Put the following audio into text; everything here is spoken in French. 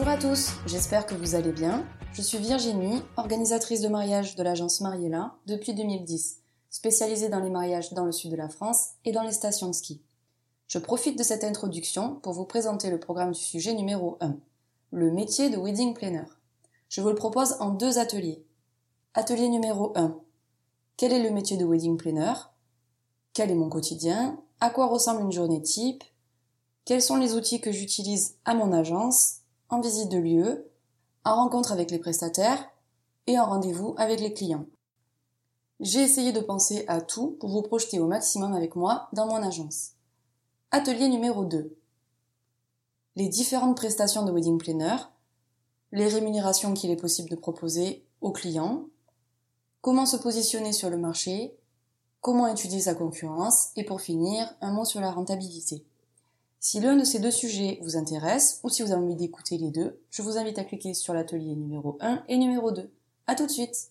à tous, j'espère que vous allez bien. Je suis Virginie, organisatrice de mariage de l'agence Mariella depuis 2010, spécialisée dans les mariages dans le sud de la France et dans les stations de ski. Je profite de cette introduction pour vous présenter le programme du sujet numéro 1, le métier de wedding planner. Je vous le propose en deux ateliers. Atelier numéro 1. Quel est le métier de wedding planner? Quel est mon quotidien? À quoi ressemble une journée type? Quels sont les outils que j'utilise à mon agence? En visite de lieu, en rencontre avec les prestataires et en rendez-vous avec les clients. J'ai essayé de penser à tout pour vous projeter au maximum avec moi dans mon agence. Atelier numéro 2. Les différentes prestations de wedding planner, les rémunérations qu'il est possible de proposer aux clients, comment se positionner sur le marché, comment étudier sa concurrence et pour finir, un mot sur la rentabilité. Si l'un de ces deux sujets vous intéresse ou si vous avez envie d'écouter les deux, je vous invite à cliquer sur l'atelier numéro 1 et numéro 2. À tout de suite